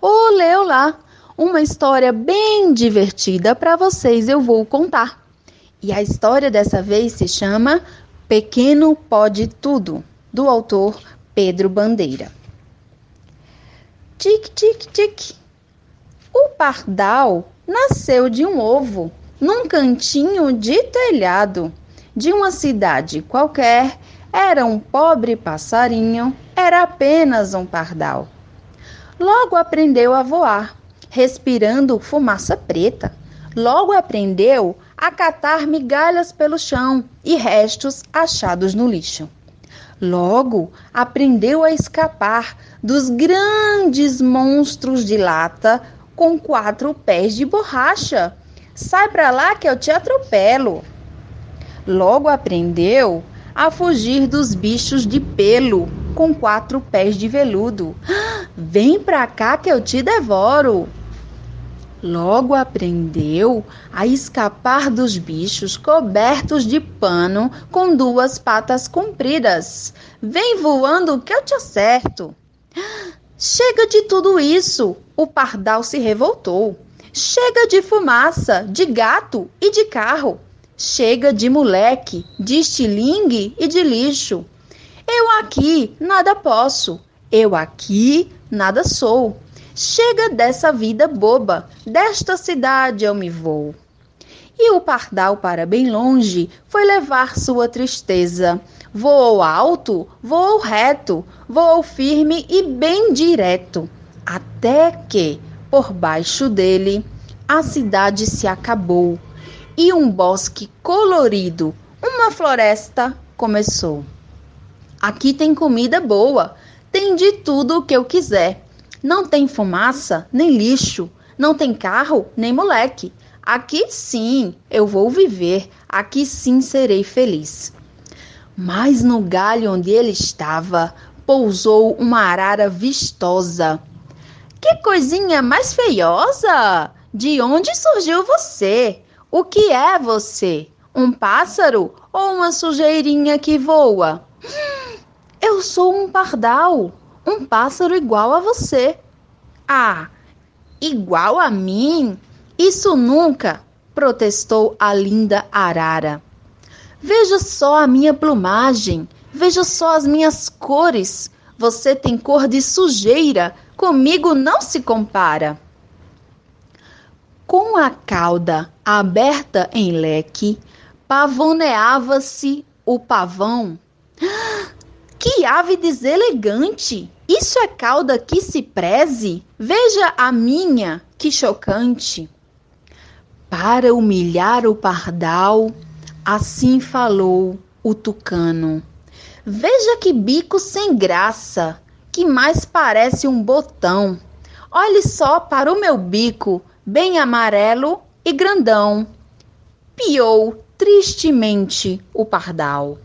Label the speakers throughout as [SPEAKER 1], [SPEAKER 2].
[SPEAKER 1] Olê, olá! Uma história bem divertida para vocês eu vou contar. E a história dessa vez se chama Pequeno Pode Tudo, do autor Pedro Bandeira. Tic, tic, tic. O pardal nasceu de um ovo num cantinho de telhado de uma cidade qualquer. Era um pobre passarinho, era apenas um pardal. Logo aprendeu a voar, respirando fumaça preta. Logo aprendeu a catar migalhas pelo chão e restos achados no lixo. Logo aprendeu a escapar dos grandes monstros de lata com quatro pés de borracha. Sai para lá que eu te atropelo. Logo aprendeu a fugir dos bichos de pelo com quatro pés de veludo. Vem pra cá que eu te devoro. Logo aprendeu a escapar dos bichos cobertos de pano com duas patas compridas. Vem voando que eu te acerto. Chega de tudo isso! O pardal se revoltou. Chega de fumaça, de gato e de carro. Chega de moleque, de estilingue e de lixo. Eu aqui nada posso, eu aqui nada sou. Chega dessa vida boba, desta cidade eu me vou. E o pardal para bem longe foi levar sua tristeza. Voou alto, voou reto, voou firme e bem direto, até que, por baixo dele, a cidade se acabou e um bosque colorido, uma floresta começou. Aqui tem comida boa, tem de tudo o que eu quiser. Não tem fumaça, nem lixo, não tem carro, nem moleque. Aqui sim eu vou viver, aqui sim serei feliz. Mas no galho onde ele estava, pousou uma arara vistosa. Que coisinha mais feiosa! De onde surgiu você? O que é você? Um pássaro ou uma sujeirinha que voa? Eu sou um pardal, um pássaro igual a você. Ah, igual a mim? Isso nunca! protestou a linda arara. Veja só a minha plumagem, veja só as minhas cores. Você tem cor de sujeira, comigo não se compara. Com a cauda aberta em leque, pavoneava-se o pavão. Que ave deselegante! Isso é cauda que se preze? Veja a minha, que chocante! Para humilhar o pardal, assim falou o tucano. Veja que bico sem graça, que mais parece um botão. Olhe só para o meu bico, bem amarelo e grandão. Piou tristemente o pardal.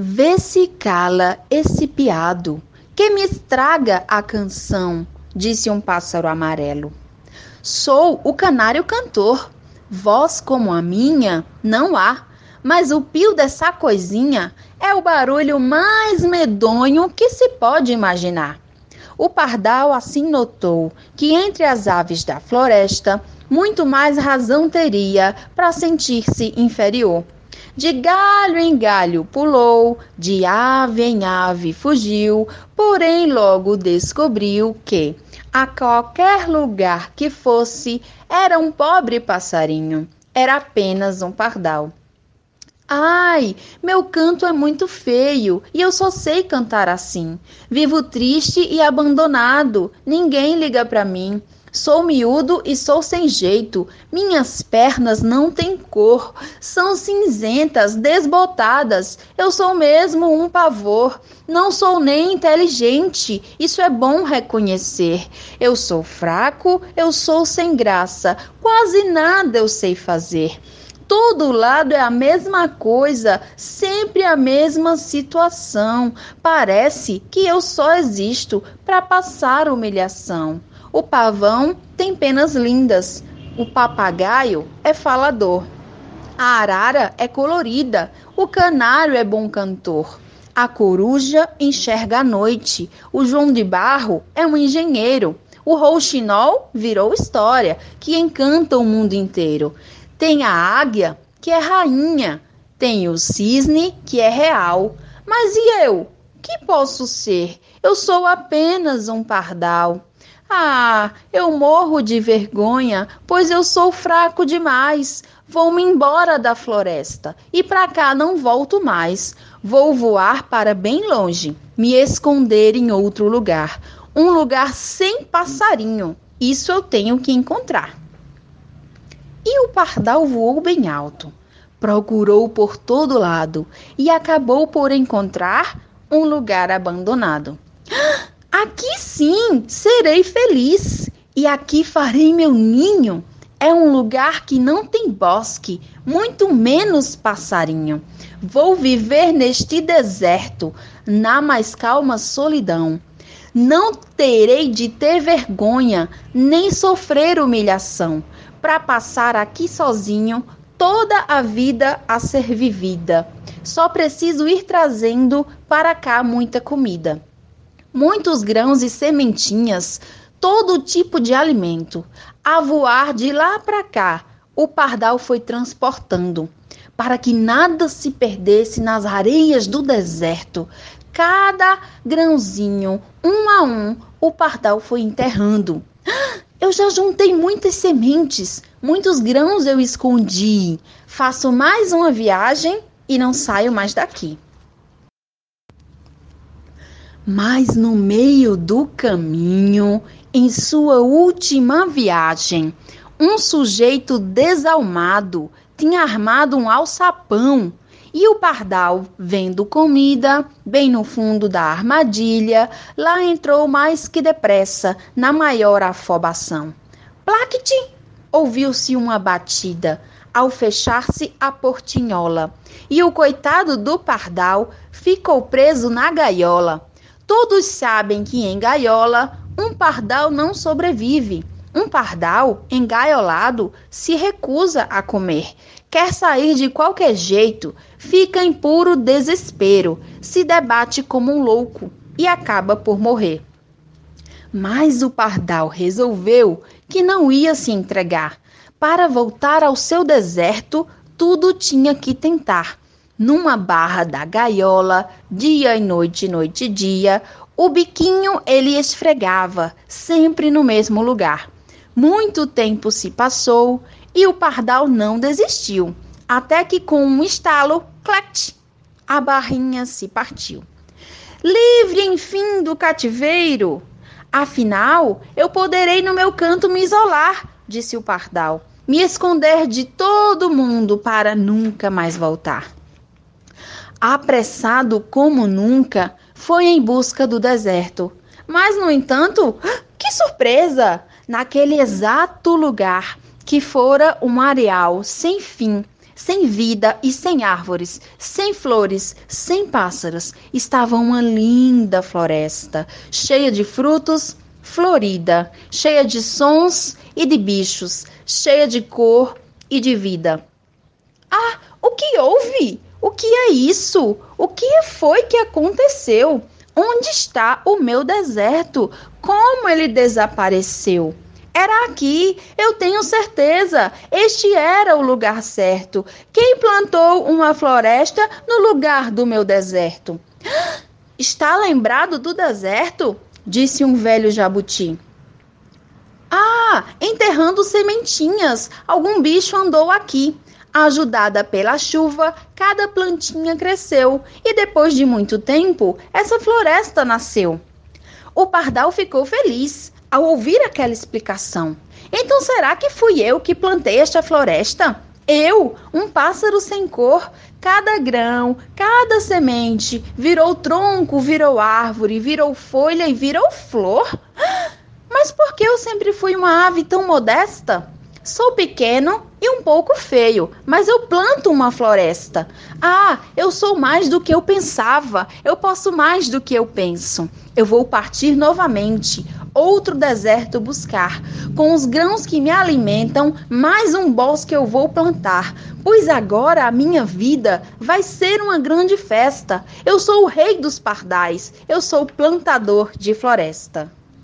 [SPEAKER 1] Vê se cala esse piado, que me estraga a canção, disse um pássaro amarelo. Sou o canário cantor, voz como a minha não há, mas o pio dessa coisinha é o barulho mais medonho que se pode imaginar. O pardal assim notou que entre as aves da floresta, muito mais razão teria para sentir-se inferior. De galho em galho pulou, de ave em ave fugiu, porém logo descobriu que, a qualquer lugar que fosse, era um pobre passarinho, era apenas um pardal. Ai, meu canto é muito feio e eu só sei cantar assim. Vivo triste e abandonado, ninguém liga para mim. Sou miúdo e sou sem jeito. Minhas pernas não têm cor, são cinzentas, desbotadas. Eu sou mesmo um pavor. Não sou nem inteligente, isso é bom reconhecer. Eu sou fraco, eu sou sem graça, quase nada eu sei fazer todo lado é a mesma coisa, sempre a mesma situação. Parece que eu só existo para passar humilhação. O pavão tem penas lindas, o papagaio é falador. A arara é colorida, o canário é bom cantor. A coruja enxerga à noite. O João de Barro é um engenheiro. O rouxinol virou história que encanta o mundo inteiro. Tem a águia, que é rainha. Tem o cisne, que é real. Mas e eu? Que posso ser? Eu sou apenas um pardal. Ah, eu morro de vergonha, pois eu sou fraco demais. Vou-me embora da floresta e para cá não volto mais. Vou voar para bem longe, me esconder em outro lugar, um lugar sem passarinho. Isso eu tenho que encontrar. E o pardal voou bem alto, procurou por todo lado e acabou por encontrar um lugar abandonado. Aqui sim serei feliz e aqui farei meu ninho. É um lugar que não tem bosque, muito menos passarinho. Vou viver neste deserto, na mais calma solidão. Não terei de ter vergonha, nem sofrer humilhação, para passar aqui sozinho toda a vida a ser vivida. Só preciso ir trazendo para cá muita comida muitos grãos e sementinhas, todo tipo de alimento. A voar de lá para cá, o pardal foi transportando, para que nada se perdesse nas areias do deserto. Cada grãozinho, um a um, o pardal foi enterrando. Eu já juntei muitas sementes, muitos grãos eu escondi. Faço mais uma viagem e não saio mais daqui. Mas no meio do caminho, em sua última viagem, um sujeito desalmado tinha armado um alçapão e o pardal, vendo comida, bem no fundo da armadilha, lá entrou mais que depressa, na maior afobação. Plaquete! Ouviu-se uma batida ao fechar-se a portinhola, e o coitado do pardal ficou preso na gaiola. Todos sabem que em gaiola um pardal não sobrevive. Um pardal engaiolado se recusa a comer, quer sair de qualquer jeito, fica em puro desespero, se debate como um louco e acaba por morrer. Mas o pardal resolveu que não ia se entregar. Para voltar ao seu deserto, tudo tinha que tentar numa barra da gaiola, dia e noite, noite e dia, o biquinho ele esfregava, sempre no mesmo lugar. Muito tempo se passou e o pardal não desistiu, até que com um estalo, clac, a barrinha se partiu. Livre, enfim, do cativeiro! Afinal, eu poderei no meu canto me isolar, disse o pardal, me esconder de todo mundo para nunca mais voltar apressado como nunca, foi em busca do deserto. Mas, no entanto, que surpresa! Naquele exato lugar que fora um areal sem fim, sem vida e sem árvores, sem flores, sem pássaros, estava uma linda floresta, cheia de frutos, florida, cheia de sons e de bichos, cheia de cor e de vida. Ah, o que houve? O que é isso? O que foi que aconteceu? Onde está o meu deserto? Como ele desapareceu? Era aqui, eu tenho certeza. Este era o lugar certo. Quem plantou uma floresta no lugar do meu deserto? Está lembrado do deserto? Disse um velho jabuti. Ah, enterrando sementinhas. Algum bicho andou aqui. Ajudada pela chuva, cada plantinha cresceu e depois de muito tempo, essa floresta nasceu. O pardal ficou feliz ao ouvir aquela explicação. Então será que fui eu que plantei esta floresta? Eu, um pássaro sem cor, cada grão, cada semente virou tronco, virou árvore, virou folha e virou flor? Mas por que eu sempre fui uma ave tão modesta? Sou pequeno e um pouco feio, mas eu planto uma floresta. Ah, eu sou mais do que eu pensava. Eu posso mais do que eu penso. Eu vou partir novamente. outro deserto buscar. Com os grãos que me alimentam, mais um bosque eu vou plantar. Pois agora a minha vida vai ser uma grande festa. Eu sou o rei dos pardais, eu sou plantador de floresta.